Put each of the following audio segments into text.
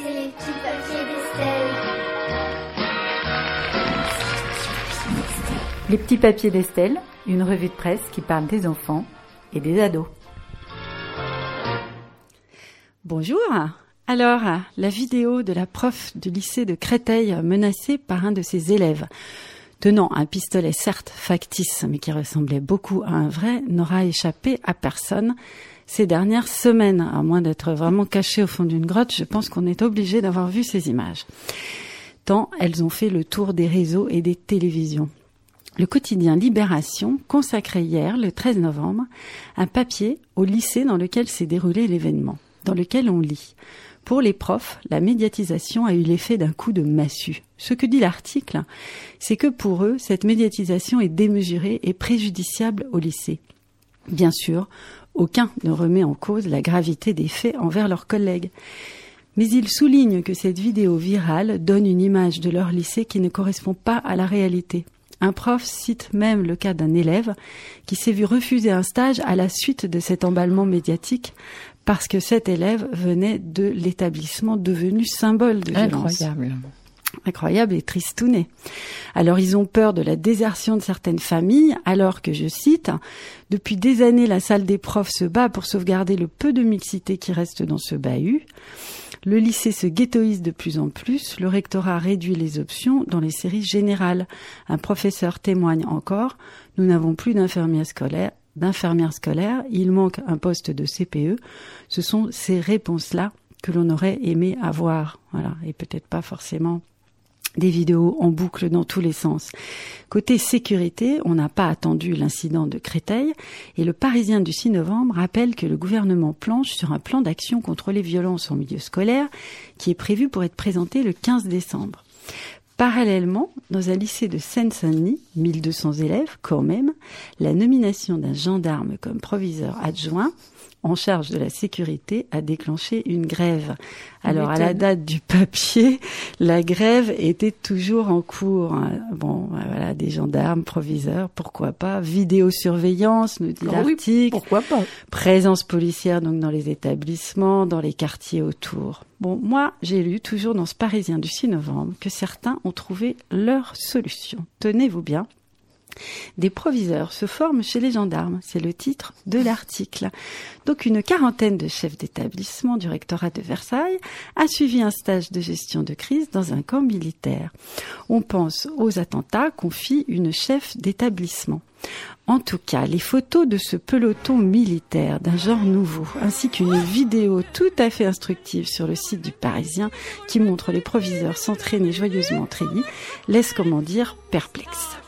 C'est les petits papiers d'Estelle. Les petits papiers d'Estelle, une revue de presse qui parle des enfants et des ados. Bonjour. Alors, la vidéo de la prof du lycée de Créteil menacée par un de ses élèves, tenant un pistolet certes factice mais qui ressemblait beaucoup à un vrai, n'aura échappé à personne ces dernières semaines, à moins d'être vraiment caché au fond d'une grotte, je pense qu'on est obligé d'avoir vu ces images. Tant elles ont fait le tour des réseaux et des télévisions. Le quotidien Libération consacrait hier, le 13 novembre, un papier au lycée dans lequel s'est déroulé l'événement, dans lequel on lit. Pour les profs, la médiatisation a eu l'effet d'un coup de massue. Ce que dit l'article, c'est que pour eux, cette médiatisation est démesurée et préjudiciable au lycée. Bien sûr, aucun ne remet en cause la gravité des faits envers leurs collègues. Mais ils soulignent que cette vidéo virale donne une image de leur lycée qui ne correspond pas à la réalité. Un prof cite même le cas d'un élève qui s'est vu refuser un stage à la suite de cet emballement médiatique parce que cet élève venait de l'établissement devenu symbole de violence. Incroyable. Incroyable et tristouné. Alors ils ont peur de la désertion de certaines familles, alors que, je cite, depuis des années la salle des profs se bat pour sauvegarder le peu de mixité qui reste dans ce bahut. Le lycée se ghettoise de plus en plus, le rectorat réduit les options dans les séries générales. Un professeur témoigne encore, nous n'avons plus d'infirmières scolaires, d'infirmières scolaires, il manque un poste de CPE. Ce sont ces réponses-là que l'on aurait aimé avoir, voilà, et peut-être pas forcément des vidéos en boucle dans tous les sens. Côté sécurité, on n'a pas attendu l'incident de Créteil et le Parisien du 6 novembre rappelle que le gouvernement planche sur un plan d'action contre les violences en milieu scolaire qui est prévu pour être présenté le 15 décembre. Parallèlement, dans un lycée de Seine-Saint-Denis, 1200 élèves quand même, la nomination d'un gendarme comme proviseur adjoint en charge de la sécurité a déclenché une grève. Alors à la date du papier, la grève était toujours en cours. Bon, voilà, des gendarmes, proviseurs, pourquoi pas. Vidéosurveillance, nous dit oui, l'article. pourquoi pas Présence policière donc dans les établissements, dans les quartiers autour. Bon, moi, j'ai lu toujours dans ce Parisien du 6 novembre que certains ont trouvé leur solution. Tenez-vous bien. Des proviseurs se forment chez les gendarmes, c'est le titre de l'article. Donc une quarantaine de chefs d'établissement du rectorat de Versailles a suivi un stage de gestion de crise dans un camp militaire. On pense aux attentats confie une chef d'établissement. En tout cas, les photos de ce peloton militaire d'un genre nouveau, ainsi qu'une vidéo tout à fait instructive sur le site du Parisien qui montre les proviseurs s'entraîner joyeusement en laissent comment dire perplexe.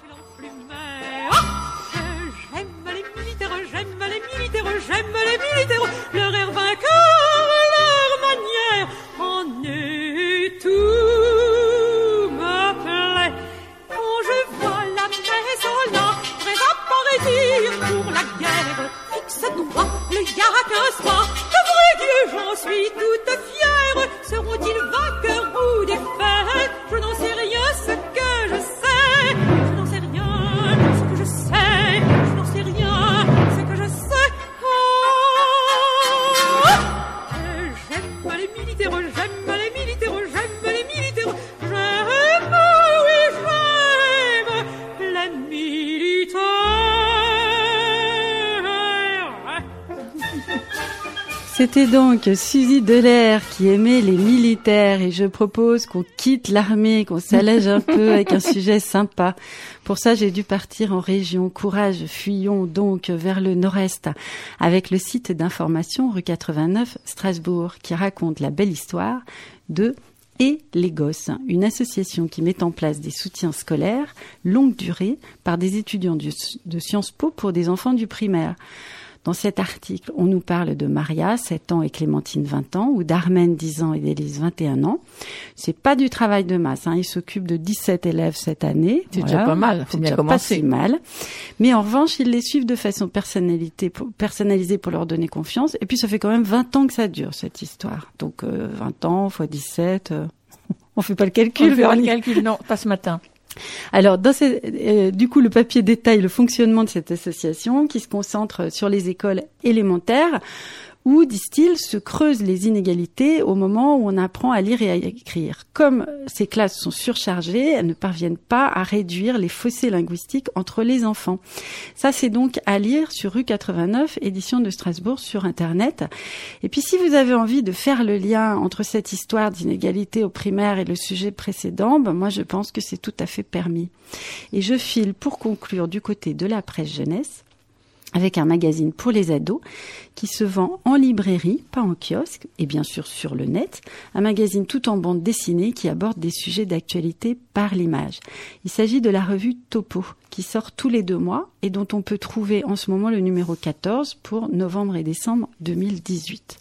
Le C'était donc Suzy Delair qui aimait les militaires et je propose qu'on quitte l'armée, qu'on s'allège un peu avec un sujet sympa. Pour ça, j'ai dû partir en région. Courage, fuyons donc vers le nord-est avec le site d'information rue 89 Strasbourg qui raconte la belle histoire de et les gosses, une association qui met en place des soutiens scolaires longue durée par des étudiants de Sciences Po pour des enfants du primaire. Dans cet article, on nous parle de Maria, 7 ans, et Clémentine, 20 ans, ou d'Armène, 10 ans, et d'Élise, 21 ans. C'est pas du travail de masse. Hein. Ils s'occupent de 17 élèves cette année. C'est déjà pas mal, faut C'est bien déjà pas commencer. si mal. Mais en revanche, ils les suivent de façon personnalité, personnalisée pour leur donner confiance. Et puis, ça fait quand même 20 ans que ça dure, cette histoire. Donc, euh, 20 ans fois 17... euh, On fait pas le calcul. le feras le Véronique. calcul, non, pas ce matin. Alors, euh, du coup, le papier détaille le fonctionnement de cette association qui se concentre sur les écoles élémentaires où, disent-ils, se creusent les inégalités au moment où on apprend à lire et à écrire. Comme ces classes sont surchargées, elles ne parviennent pas à réduire les fossés linguistiques entre les enfants. Ça, c'est donc à lire sur rue 89, édition de Strasbourg, sur Internet. Et puis, si vous avez envie de faire le lien entre cette histoire d'inégalité au primaire et le sujet précédent, ben moi, je pense que c'est tout à fait permis. Et je file pour conclure du côté de la presse jeunesse avec un magazine pour les ados qui se vend en librairie, pas en kiosque, et bien sûr sur le net, un magazine tout en bande dessinée qui aborde des sujets d'actualité par l'image. Il s'agit de la revue Topo, qui sort tous les deux mois et dont on peut trouver en ce moment le numéro 14 pour novembre et décembre 2018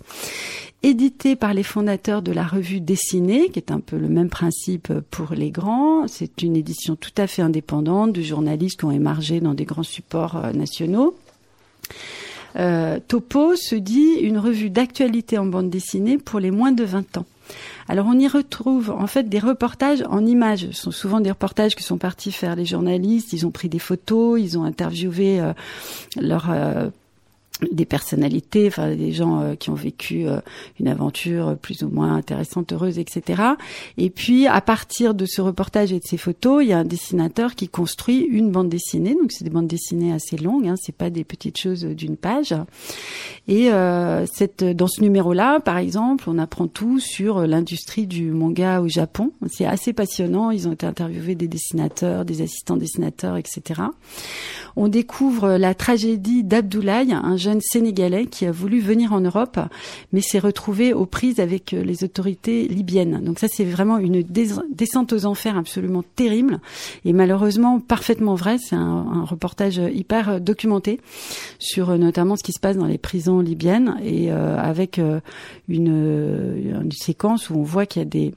édité par les fondateurs de la revue Dessinée, qui est un peu le même principe pour les grands. C'est une édition tout à fait indépendante de journalistes qui ont émargé dans des grands supports euh, nationaux. Euh, Topo se dit une revue d'actualité en bande dessinée pour les moins de 20 ans. Alors on y retrouve en fait des reportages en images. Ce sont souvent des reportages que sont partis faire les journalistes. Ils ont pris des photos, ils ont interviewé euh, leurs des personnalités, enfin des gens euh, qui ont vécu euh, une aventure plus ou moins intéressante, heureuse, etc. Et puis à partir de ce reportage et de ces photos, il y a un dessinateur qui construit une bande dessinée. Donc c'est des bandes dessinées assez longues, hein, c'est pas des petites choses d'une page. Et euh, cette, dans ce numéro-là, par exemple, on apprend tout sur l'industrie du manga au Japon. C'est assez passionnant. Ils ont été interviewés des dessinateurs, des assistants dessinateurs, etc. On découvre la tragédie d'Abdoulaye, un jeune jeune sénégalais qui a voulu venir en Europe, mais s'est retrouvé aux prises avec euh, les autorités libyennes. Donc ça, c'est vraiment une descente aux enfers absolument terrible et malheureusement parfaitement vrai. C'est un, reportage hyper documenté sur euh, notamment ce qui se passe dans les prisons libyennes et euh, avec une, séquence où on voit qu'il y a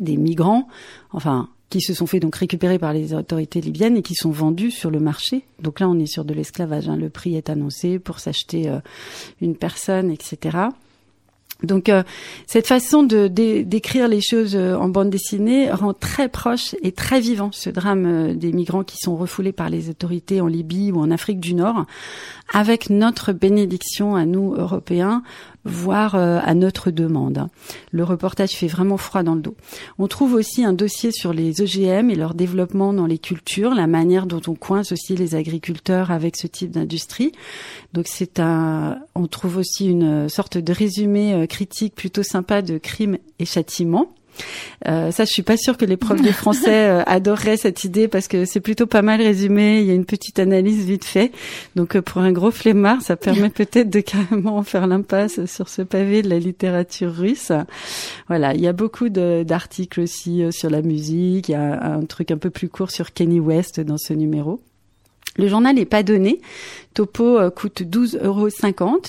des migrants, enfin qui se sont fait donc récupérer par les autorités libyennes et qui sont vendus sur le marché. Donc là, on est sur de l'esclavage. Hein. Le prix est annoncé pour s'acheter euh, une personne, etc. Donc euh, cette façon de d'écrire les choses euh, en bande dessinée rend très proche et très vivant ce drame des migrants qui sont refoulés par les autorités en Libye ou en Afrique du Nord, avec notre bénédiction à nous Européens voire euh, à notre demande. Le reportage fait vraiment froid dans le dos. On trouve aussi un dossier sur les OGM et leur développement dans les cultures, la manière dont on coince aussi les agriculteurs avec ce type d'industrie. Donc c'est un, on trouve aussi une sorte de résumé euh, critique plutôt sympa de crimes et châtiments. Euh, ça, je suis pas sûre que les profs de français euh, adoreraient cette idée parce que c'est plutôt pas mal résumé. Il y a une petite analyse vite fait. Donc, euh, pour un gros flemmard, ça permet peut-être de carrément faire l'impasse sur ce pavé de la littérature russe. Voilà, il y a beaucoup d'articles aussi sur la musique. Il y a un truc un peu plus court sur Kenny West dans ce numéro. Le journal n'est pas donné. Topo euh, coûte 12,50 euros,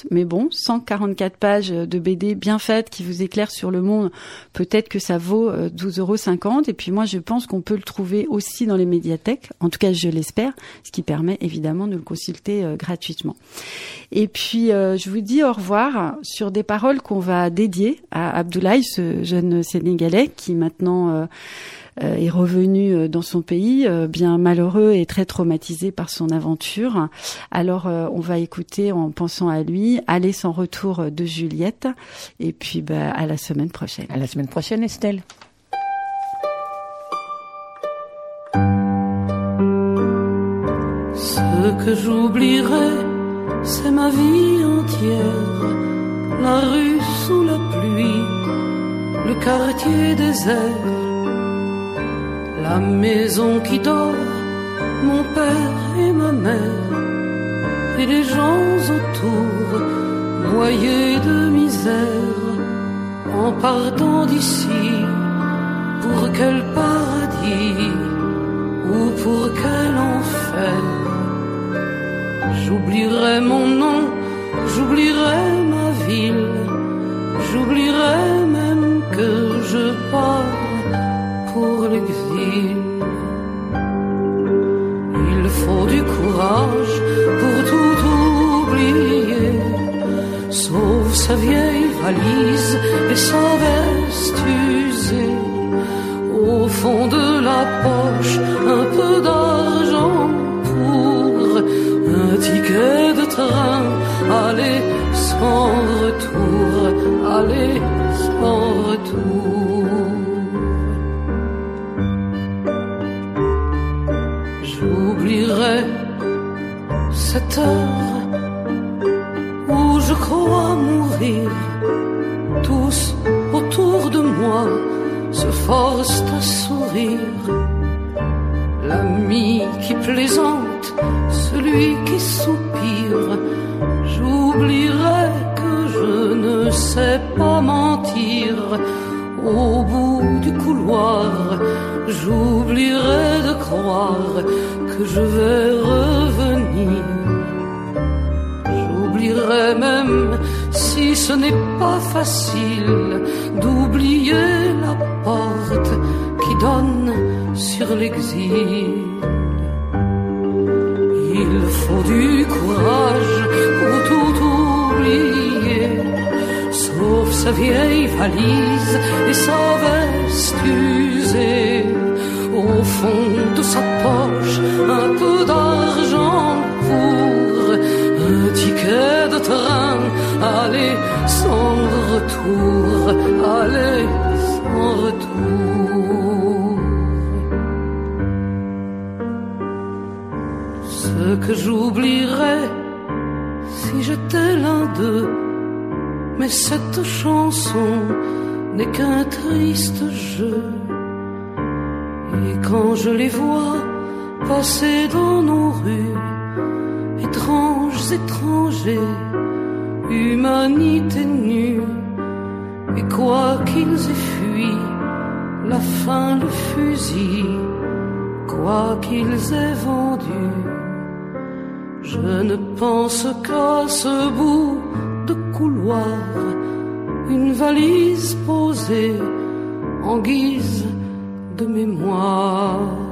mais bon, 144 pages de BD bien faites qui vous éclairent sur le monde, peut-être que ça vaut 12,50 euh, euros. Et puis moi, je pense qu'on peut le trouver aussi dans les médiathèques, en tout cas je l'espère, ce qui permet évidemment de le consulter euh, gratuitement. Et puis, je vous dis au revoir sur des paroles qu'on va dédier à Abdoulaye, ce jeune Sénégalais qui maintenant est revenu dans son pays, bien malheureux et très traumatisé par son aventure. Alors on va écouter en pensant à lui, aller sans retour de Juliette, et puis bah, à la semaine prochaine. À la semaine prochaine, Estelle. Ce que j'oublierai, c'est ma vie entière, la rue sous la pluie, le quartier désert la maison qui dort, mon père et ma mère, et les gens autour, noyés de misère, en partant d'ici, pour quel paradis ou pour quel enfer? J'oublierai mon nom, j'oublierai ma ville, j'oublierai même que je pars sa vieille valise et sa veste usée. Au fond de la poche, un peu d'argent pour un ticket de train, aller sans retour, aller sans retour. J'oublierai cette heure mourir. Tous autour de moi se forcent à sourire. L'ami qui plaisante, celui qui soupire. J'oublierai que je ne sais pas mentir. Au bout du couloir, j'oublierai de croire que je vais revenir. Même si ce n'est pas facile d'oublier la porte qui donne sur l'exil. Il faut du courage pour tout oublier, sauf sa vieille valise et sa veste usée. Au fond de sa poche, un peu d'argent pour un ticket aller sans retour, aller sans retour. Ce que j'oublierais si j'étais l'un d'eux, mais cette chanson n'est qu'un triste jeu. Et quand je les vois passer dans nos rues, étranges étrangers, humanité nue, et quoi qu'ils aient fui, la faim, le fusil, quoi qu'ils aient vendu, je ne pense qu'à ce bout de couloir, une valise posée en guise de mémoire.